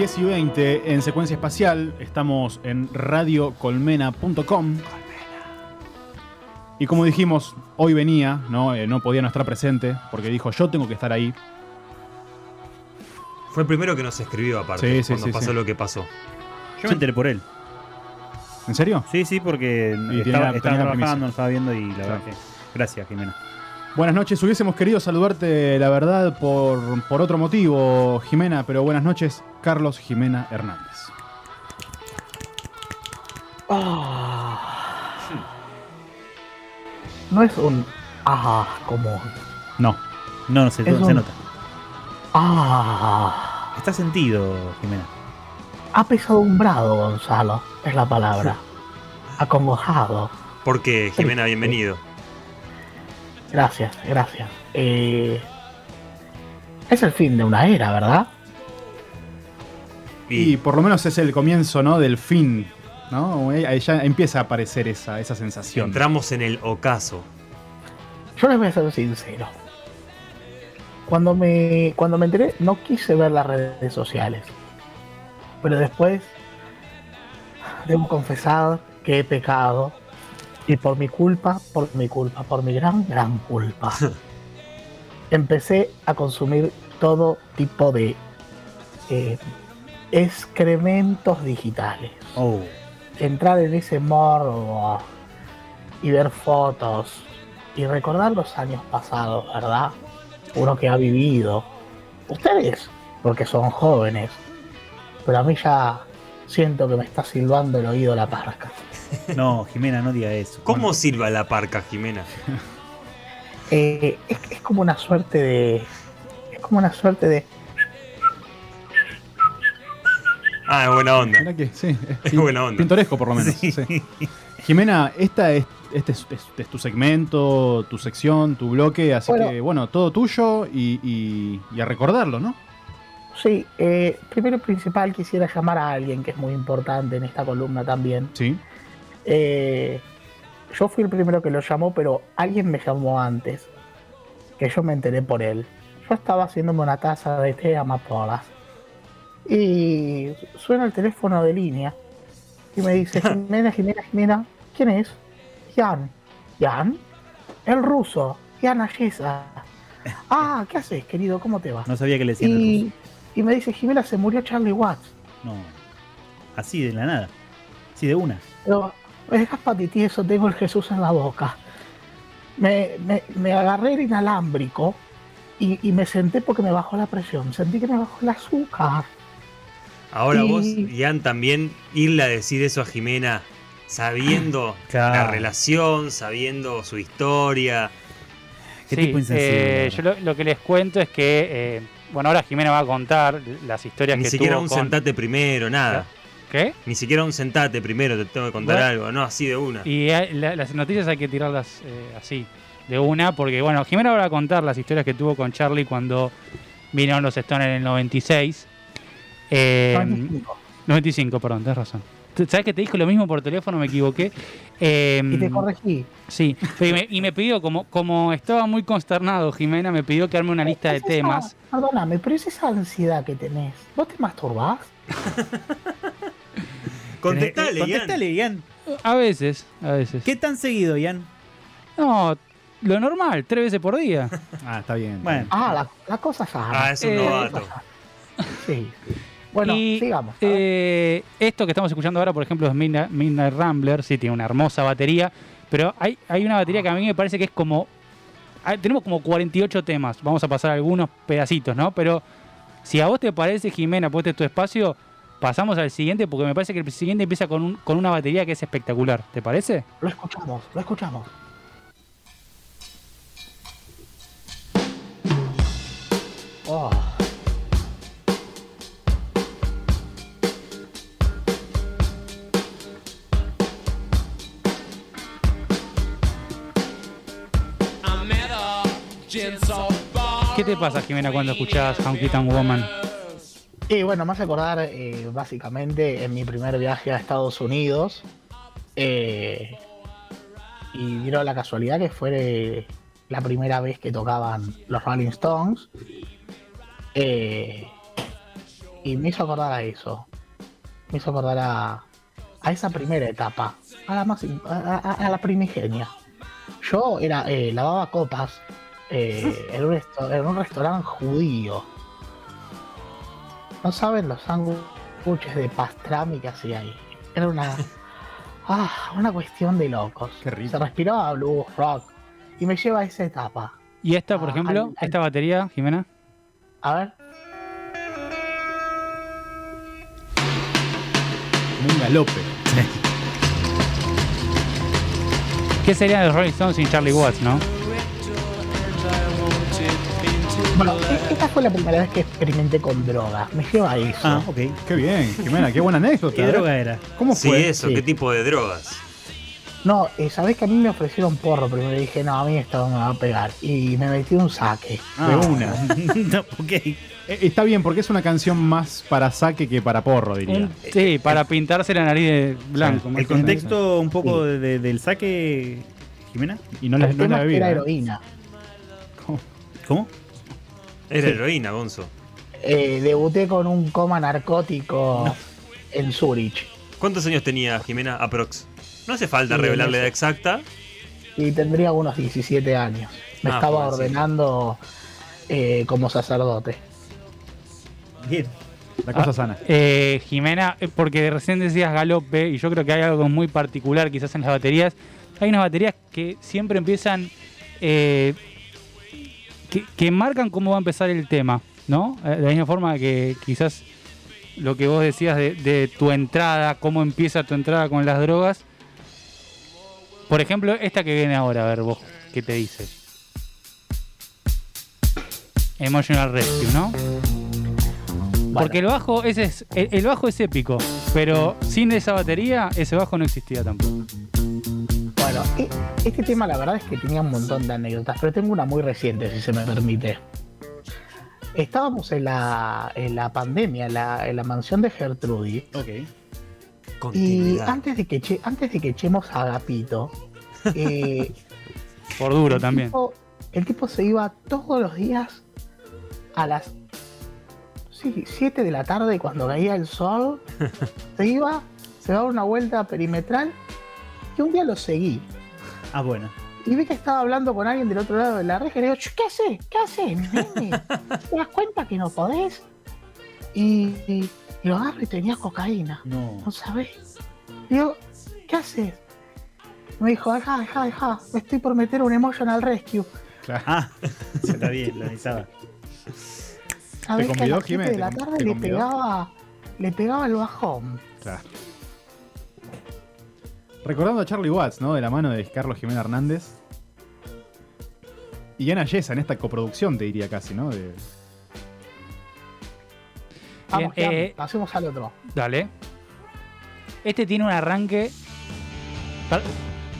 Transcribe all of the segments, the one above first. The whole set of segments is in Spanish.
10 y 20 en secuencia espacial. Estamos en radiocolmena.com. Y como dijimos, hoy venía, ¿no? Eh, no podía no estar presente porque dijo yo tengo que estar ahí. Fue el primero que nos escribió aparte, Sí, sí, cuando sí, pasó sí. lo que pasó. Yo me enteré por él. ¿En serio? Sí, sí, porque Y tenía- estaba, tenía estaba la trabajando, lo estaba viendo y la Claro. verdad que. Gracias, Jimena. Buenas noches, hubiésemos querido saludarte, la verdad, por, por otro motivo, Jimena, pero buenas noches, Carlos Jimena Hernández. No es un ah común. No. No, no se, Es se un- nota. Ah. Está sentido, Jimena. Apesadumbrado, Gonzalo, es la palabra. Acongojado. Porque, Jimena, bienvenido. Gracias, gracias. Eh, es el fin de una era, ¿verdad? Y por lo menos es el comienzo, ¿no? Del fin, ¿no? Ahí ya empieza a aparecer esa, esa sensación. Entramos en el ocaso. Yo les voy a ser sincero. Cuando me, cuando me enteré, no quise ver las redes sociales. Pero después, debo confesar que he pecado. Y por mi culpa, por mi culpa, por mi gran, gran culpa. empecé a consumir todo tipo de eh, excrementos digitales. Oh. Entrar en ese morbo y ver fotos y recordar los años pasados, ¿verdad? Uno que ha vivido. Ustedes, porque son jóvenes. Pero a mí ya siento que me está silbando el oído la parca. No, Jimena, no diga eso. ¿Cómo silba la parca, Jimena? Eh, es, es como una suerte de. Es como una suerte de. Ah, es buena onda. Que, sí, Es buena onda. Pintoresco, por lo menos. Sí. sí. Jimena, esta es, este es, es- es tu segmento, tu sección, tu bloque, así Bueno. que, bueno, todo tuyo y, y- y a recordarlo, ¿no? Sí, eh, primero principal quisiera llamar a alguien que es muy importante en esta columna también. Sí. Eh, yo fui el primero que lo llamó, pero alguien me llamó antes. Que yo me enteré por él. Yo estaba haciéndome una taza de té amapolas. Y suena el teléfono de línea. Y me dice, Jimena, Jimena, Jimena, ¿quién es? Jan. ¿Jan? El ruso. Jan Ayesa. Ah, ¿qué haces, querido? ¿Cómo te va? No sabía que le decían el Y, ruso. y me dice, Jimena, se murió Charlie Watts. No. Así de la nada. Así de una. Pero me dejas patitieso, tengo el Jesús en la boca. Me, me- me agarré el inalámbrico y, y me senté porque me bajó la presión. Sentí que me bajó el azúcar. Ahora Y- vos, Ian, también irle a decir eso a Jimena, sabiendo Claro. la relación, sabiendo su historia. Qué Sí, tipo insensible. eh, yo lo, lo que les cuento es que, eh, bueno, ahora Jimena va a contar las historias Ni que siquiera tuvo un con... sentate primero, nada. ¿Qué? Ni siquiera un sentate primero, te tengo que contar Bueno. algo, no, así de una. Y la- las noticias hay que tirarlas eh, así, de una, porque, bueno, Jimena va a contar las historias que tuvo con Charlie cuando vinieron los Stones en el 96. Eh, 95. 95, perdón, tenés razón. ¿Sabes que te dijo lo mismo por teléfono? Me equivoqué. Eh, Y te corregí. Sí, y me, y me pidió, como, como estaba muy consternado, Jimena, me pidió que arme una lista de esa- temas. Perdóname, pero es esa ansiedad que tenés. ¿Vos te masturbás? Contestale, Ian. Contestale, Ian. A veces, a veces. ¿Qué tan seguido, Ian? No, lo normal, tres veces por día. Ah, está bien. Bueno. Ah, la, la cosa sana. Ah, es un Eh, novato. Sí. Bueno, y sigamos. Eh, esto que estamos escuchando ahora, por ejemplo, es Midnight, Midnight Rambler, sí, tiene una hermosa batería, pero hay, hay una batería que a mí me parece que es como... ah, Tenemos como 48 temas, vamos a pasar algunos pedacitos, ¿no? Pero si a vos te parece, Jimena, pues este es tu espacio, pasamos al siguiente, porque me parece que el siguiente empieza con, un- con una batería que es espectacular, ¿te parece? Lo escuchamos, lo escuchamos. Oh. ¿Qué te pasa, Jimena, cuando escuchás Tonk Woman? Y bueno, hace acordar eh, básicamente en mi primer viaje a Estados Unidos. eh, y dieron la casualidad que fue la primera vez que tocaban los Rolling Stones. eh, Y me hizo acordar a eso. Me hizo acordar a, esa primera etapa. A la, más, a, la primigenia. Yo era eh, lavaba copas eh, en un restaurante judío. No saben los sándwiches de pastrami que hacía ahí. Era una. Ah, una cuestión de locos. Qué rico. Se respiraba blues, rock. Y me lleva a esa etapa. Y esta, por Ah, ejemplo, al- al- esta batería, Jimena. A ver. Como un galope. ¿Qué serían los Rolling Stones sin Charlie Watts, no? Bueno, esta fue la primera vez que experimenté con drogas. Me lleva a eso. Ah, ok. Qué bien, Jimena, qué buena anécdota. ¿Qué ¿eh? droga era? ¿Cómo Sí, fue? eso, Sí. ¿qué tipo de drogas? No, eh, sabés que a mí me ofrecieron porro, pero me dije, no, a mí esto no me va a pegar. Y me metí un saque. De una. no, ok. Eh, Está bien, porque es una canción más para saque que para porro, diría. Sí, para pintarse la nariz de blanco. El contexto un poco de- de- del saque, Jimena. Y no la, no la bebida. era ¿eh? heroína. ¿Cómo? Era Sí. heroína, Gonzo. Eh, debuté con un coma narcótico en Zurich. ¿Cuántos años tenía Jimena Aprox? No hace falta Sí, revelar la edad exacta. Y tendría unos 17 años. Me Ah, estaba ordenando eh, como sacerdote. Bien. La cosa Ah, sana. Eh, Jimena, eh, porque recién decías galope, y yo creo que hay algo muy particular quizás en las baterías. Hay unas baterías que siempre empiezan, eh, que, que marcan cómo va a empezar el tema, ¿no? Eh, de la misma forma que quizás lo que vos decías de, de tu entrada, cómo empieza tu entrada con las drogas. Por ejemplo, esta que viene ahora, a ver vos, ¿qué te dice? Emotional Rescue, ¿no? Porque el bajo, ese es, el, el bajo es épico, pero sin esa batería, ese bajo no existía tampoco. Bueno, e- este tema la verdad es que tenía un montón de anécdotas, pero tengo una muy reciente, si se me permite. Estábamos en la, en la pandemia, en la, en la mansión de Gertrudis, Ok. y antes de que, antes de que echemos a Agapito, eh, Por duro el también. tipo- el tipo se iba todos los días a las sí, 7 de la tarde cuando caía el sol. se iba, se daba una vuelta perimetral y un día lo seguí. Ah, bueno. Y vi que estaba hablando con alguien del otro lado de la reja y le digo, "Ch, ¿qué haces? ¿Qué haces, nene? ¿Te das cuenta que no podés? Y, y- y lo agarro y tenía cocaína. No. ¿No sabés? Digo, ¿qué haces? Me dijo, deja, deja, deja, me estoy por meter un emotional rescue. Ah, está bien, lo necesitaba. ¿Sabés que a las 7 Jimé? de ¿Te la tarde te le pegaba, le pegaba el bajón? Claro. Recordando a Charlie Watts, ¿no? De la mano de Carlos Jiménez Hernández. Y Ana Yesa en esta coproducción, te diría casi, ¿no? De- Vamos, Bien, ya, eh, pasemos al otro. Dale. Este tiene un arranque.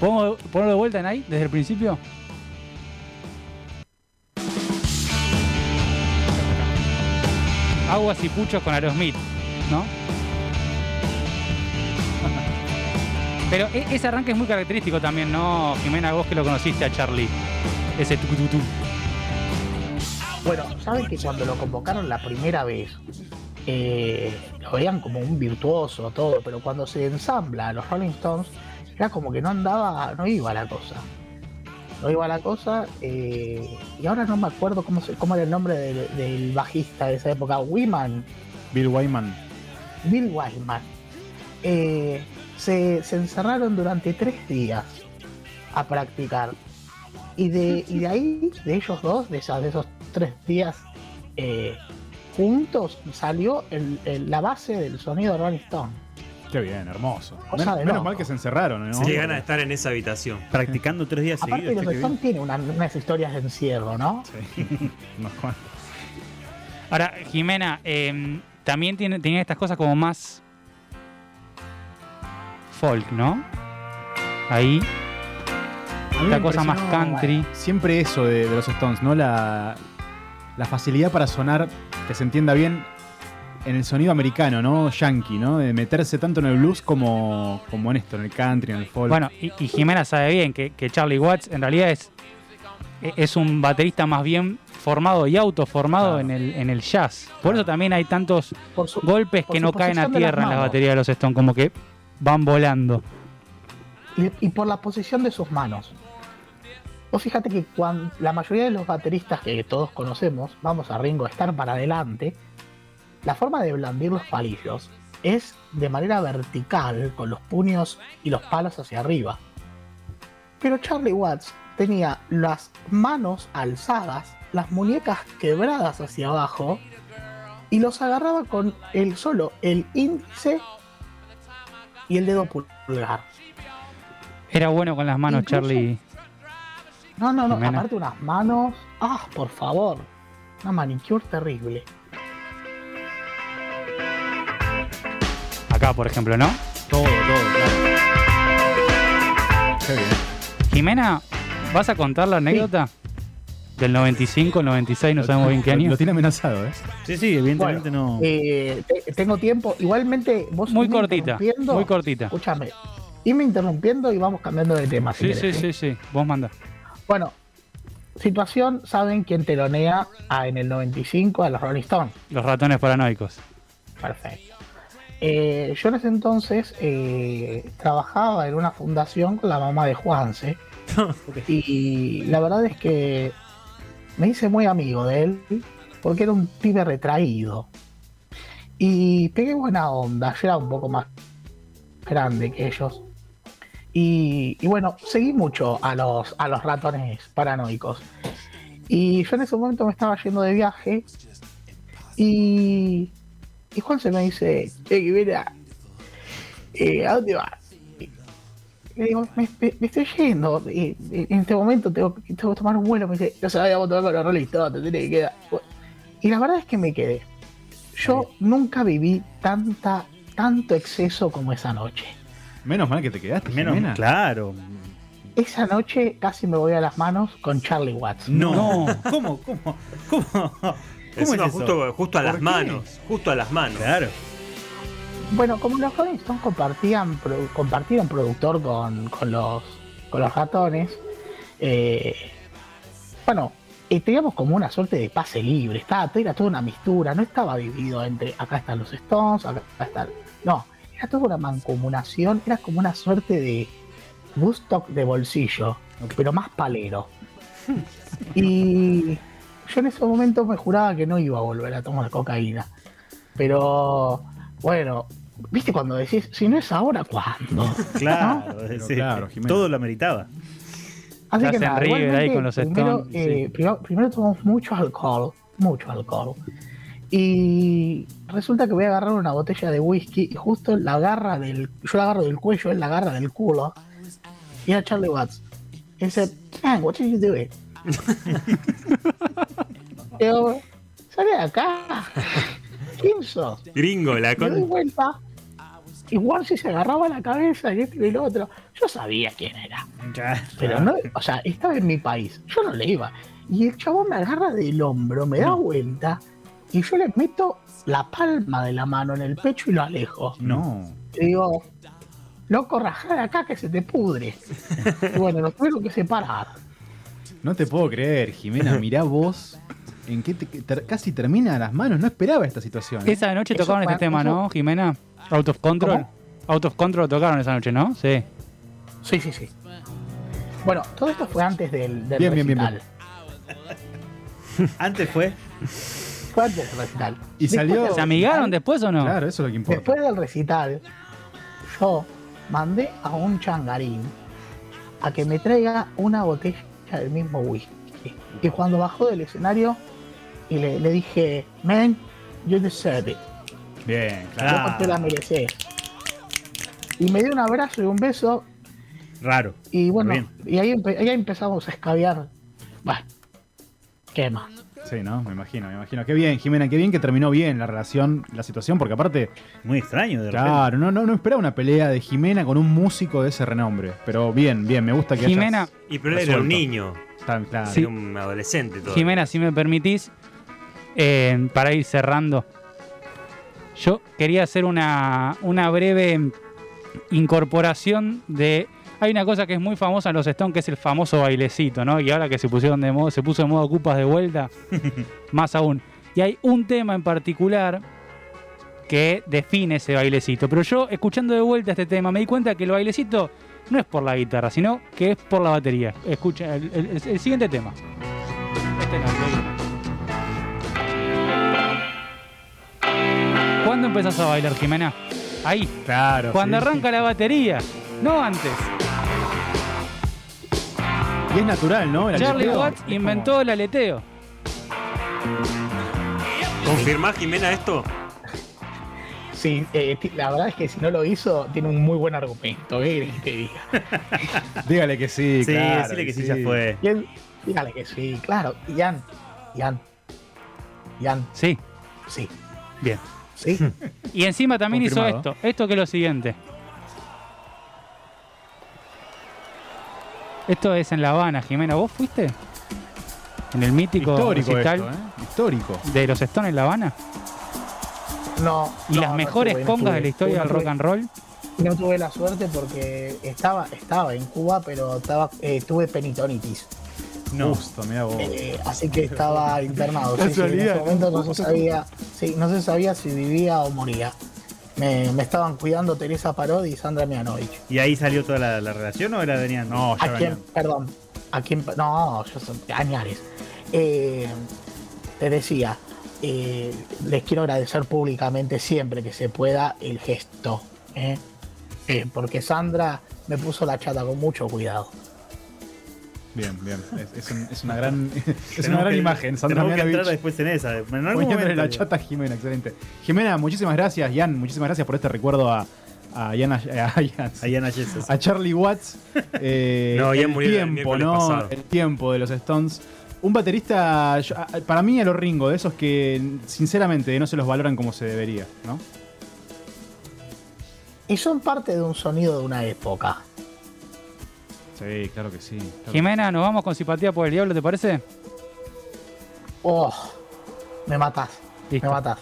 ¿Podemos ponerlo de vuelta en ahí, desde el principio? Aguas y puchos con Aerosmith, ¿no? Pero e- ese arranque es muy característico también, ¿no? Jimena, vos que lo conociste a Charlie. Ese tu tu tu. Bueno, saben que cuando lo convocaron la primera vez, eh, lo veían como un virtuoso, todo, pero cuando se ensambla a los Rolling Stones, era como que no andaba, no iba la cosa. No iba la cosa, eh, y ahora no me acuerdo cómo, se, cómo era el nombre del, del bajista de esa época, Wiman, Bill Wyman. Bill Wyman. Eh, se, se encerraron durante tres días a practicar. Y de, y de ahí, de ellos dos, de, esas- de esos tres días eh, juntos, salió el- el- la base del sonido de Rolling Stone. Qué bien, hermoso. Cosa Men- de menos loco. mal que se encerraron, ¿no? Se le gana de estar en esa habitación. Practicando tres días Aparte, seguidos. los qué Stones tienen una- unas historias de encierro, ¿no? Sí. Unos cuantos. Ahora, Jimena, eh, también tiene, tenía estas cosas como más folk, ¿no? Ahí. A mí La me cosa más country. Siempre eso de, de los Stones, ¿no? La, la facilidad para sonar, que se entienda bien, en el sonido americano, ¿no? Yankee, ¿no? De meterse tanto en el blues como, como en esto, en el country, en el folk. Bueno, y, y Jimena sabe bien que, que Charlie Watts en realidad es, es un baterista más bien formado y autoformado Claro. en, el, en el jazz. Por eso también hay tantos su- golpes que no caen a tierra en las manos. baterías de los Stones, como que van volando. y, por la posición de sus manos. Vos fíjate que cuando la mayoría de los bateristas que todos conocemos, vamos a Ringo estar para adelante, la forma de blandir los palillos es de manera vertical, con los puños y los palos hacia arriba. Pero Charlie Watts tenía las manos alzadas, las muñecas quebradas hacia abajo, y los agarraba con el solo el índice y el dedo pulgar. Era bueno con las manos, Incluso- Charlie. No, no, no, Jimena. aparte unas manos. Ah, por favor. Una manicure terrible. Acá, por ejemplo, ¿no? Todo, todo, claro. Qué bien. Jimena, ¿vas a contar la anécdota? Del 95, 96, no sabemos bien qué Lo- año. Lo tiene amenazado, ¿eh? Sí, sí, evidentemente no. Eh, te- tengo tiempo. Igualmente, vos Muy cortita, interrumpiendo- muy cortita. Escúchame. Irme interrumpiendo y vamos cambiando de tema. si Sí, sí, querés, sí, sí. Vos manda. Bueno, situación, ¿saben quién telonea a, en el 95 a los Rolling Stones? Los ratones paranoicos. Perfecto. Eh, yo en ese entonces eh, trabajaba en una fundación con la mamá de Juanse. y la verdad es que me hice muy amigo de él porque era un pibe retraído. Y pegué buena onda, yo era un poco más grande que ellos. Y, bueno, seguí mucho a los, a los ratones paranoicos. Y yo en ese momento me estaba yendo de viaje y, y Juan se me dice, che, mira, eh, ¿a dónde vas? Y le digo, me, me- me estoy yendo, eh, en este momento tengo, que- tengo que tomar un vuelo, me dice, no sabíamos tomar con los Rolling Stones, te tenés que quedar. Y la verdad es que me quedé. Yo nunca viví tanta, tanto exceso como esa noche. Menos mal que te quedaste, Menos, Jimena. claro. Esa noche casi me voy a las manos con Charlie Watts. No. ¿Cómo? ¿Cómo? ¿Cómo? ¿Cómo es eso? justo, justo a las manos. Justo a las manos. Claro. Bueno, como los Rolling Stones compartían, compartieron productor con, con los, con los ratones, eh, bueno, eh, teníamos como una suerte de pase libre, estaba, era toda una mistura, no estaba dividido entre acá están los Stones, acá están. No, era toda una mancomunación, era como una suerte de Woodstock de bolsillo, pero más palero. Y yo en ese momento me juraba que no iba a volver a tomar cocaína. Pero bueno, viste cuando decís, si no es ahora, ¿cuándo? Claro, Pero sí, claro, Jimena. todo lo ameritaba. Así Se que hacen nada, River igualmente, ahí con los primero, Stones, eh, sí. primero, primero tomamos mucho alcohol, mucho alcohol. Y resulta que voy a agarrar una botella de whisky y justo la agarra del, yo la agarro del cuello, él la agarra del culo. Y era Charlie Watts. Y dice, man, what are you doing? Digo, sale de acá. ¿Quién sos? Gringo, la Me doy con... vuelta. Igual si se agarraba la cabeza y este y el otro. Yo sabía quién era. Pero no, o sea, estaba en mi país. Yo no le iba. Y el chabón me agarra del hombro, me da vuelta. Y yo le meto la palma de la mano en el pecho y lo alejo. No. Y digo, loco, rajar acá que se te pudre. Y bueno, nos tuvieron que separar. No te puedo creer, Jimena. Mirá vos en qué te- casi termina a las manos. No esperaba esta situación. ¿eh? Esa noche tocaron este tema, eso- ¿no, Jimena? Out of Control. ¿Cómo? Out of Control tocaron esa noche, ¿no? Sí. Sí, sí, sí. Bueno, todo esto fue antes del, del Bien, bien, bien, recital. Antes fue. Fue antes del recital. Y Después salió- del ¿Se amigaron recital- después o no? Claro, eso es lo que importa. Después del recital, yo mandé a un changarín a que me traiga una botella del mismo whisky. Y cuando bajó del escenario, y le, le dije, man, you deserve it. Bien, Yo claro. te la mereces. Y me dio un abrazo y un beso, Raro. y bueno, Bien. y ahí, empe- ahí empezamos a escabiar. Bueno, ¿qué más? Sí, ¿no? Me imagino, me imagino. Qué bien, Jimena, qué bien que terminó bien la relación, la situación, porque aparte, Muy extraño de repente. claro, no, no, no esperaba una pelea de Jimena con un músico de ese renombre. Pero bien, bien, me gusta que hayas- Jimena, Y pero él era un niño. Claro. Sí. Era un adolescente todo. Jimena, si me permitís, eh, para ir cerrando, yo quería hacer una, una breve incorporación de Hay una cosa que es muy famosa en los Stones, que es el famoso bailecito, ¿no? Y ahora que se pusieron de modo, se puso de modo ocupas de vuelta, más aún. Y hay un tema en particular que define ese bailecito. Pero yo, escuchando de vuelta este tema, me di cuenta que el bailecito no es por la guitarra, sino que es por la batería. Escucha el, el- el siguiente tema. Este no, ¿Cuándo empezás a bailar, Jimena? Ahí. Claro. Cuando sí. arranca la batería, no antes. Y es natural, ¿no? El Charlie aleteo. Watts inventó el aleteo. ¿Confirmás, Jimena, esto? Sí, eh, la verdad es que si no lo hizo, tiene un muy buen argumento. ¿Qué que te diga? Dígale que sí, Sí, claro. decirle que sí, ya fue. Él, dígale que sí, claro. Ian, Ian, Ian, Sí, sí, bien. Sí. Y encima también hizo esto. Esto que es lo siguiente. Esto es en La Habana, Jimena. ¿Vos fuiste? En el mítico Histórico recital esto, ¿eh? Histórico. de los Stones en La Habana. No. Y no, las no mejores tuve, no congas de la historia No del rock and roll. No tuve la suerte porque estaba, estaba en Cuba, pero estaba, eh, tuve penitonitis. No. Justo, mirá vos. Eh, así que estaba internado. Sí, sí, en ese momento no se sabía, sí, no se sabía si vivía o moría. Me, me estaban cuidando Teresa Parodi y Sandra Mianovich. ¿Y ahí salió toda la, la relación o era venían? No, ya ¿A quién? Perdón. ¿A quién? No, yo soy Añares. Eh, te decía, eh, les quiero agradecer públicamente siempre que se pueda el gesto. ¿eh? Eh, porque Sandra me puso la chata con mucho cuidado. Bien, bien. Es, es un- es una gran, es una gran que- imagen. Sandra Tenemos que entrar después en esa. En algún momento, la chata a Jimena, excelente. Jimena, muchísimas gracias. Jan, muchísimas gracias por este recuerdo a, a, Ian- a, Ian- Ana Jesus. a Charlie Watts. Eh, No, Ian el murió el tiempo, miércoles ¿no? pasado. El tiempo de los Stones. Un baterista, yo- a- para mí, a lo ringo, de esos que, sinceramente, no se los valoran como se debería, ¿no? Y son parte de un sonido de una época. Sí, claro que sí. claro que Jimena, nos vamos con simpatía por el diablo, ¿te parece? Oh, me Listo. me matás.